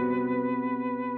Música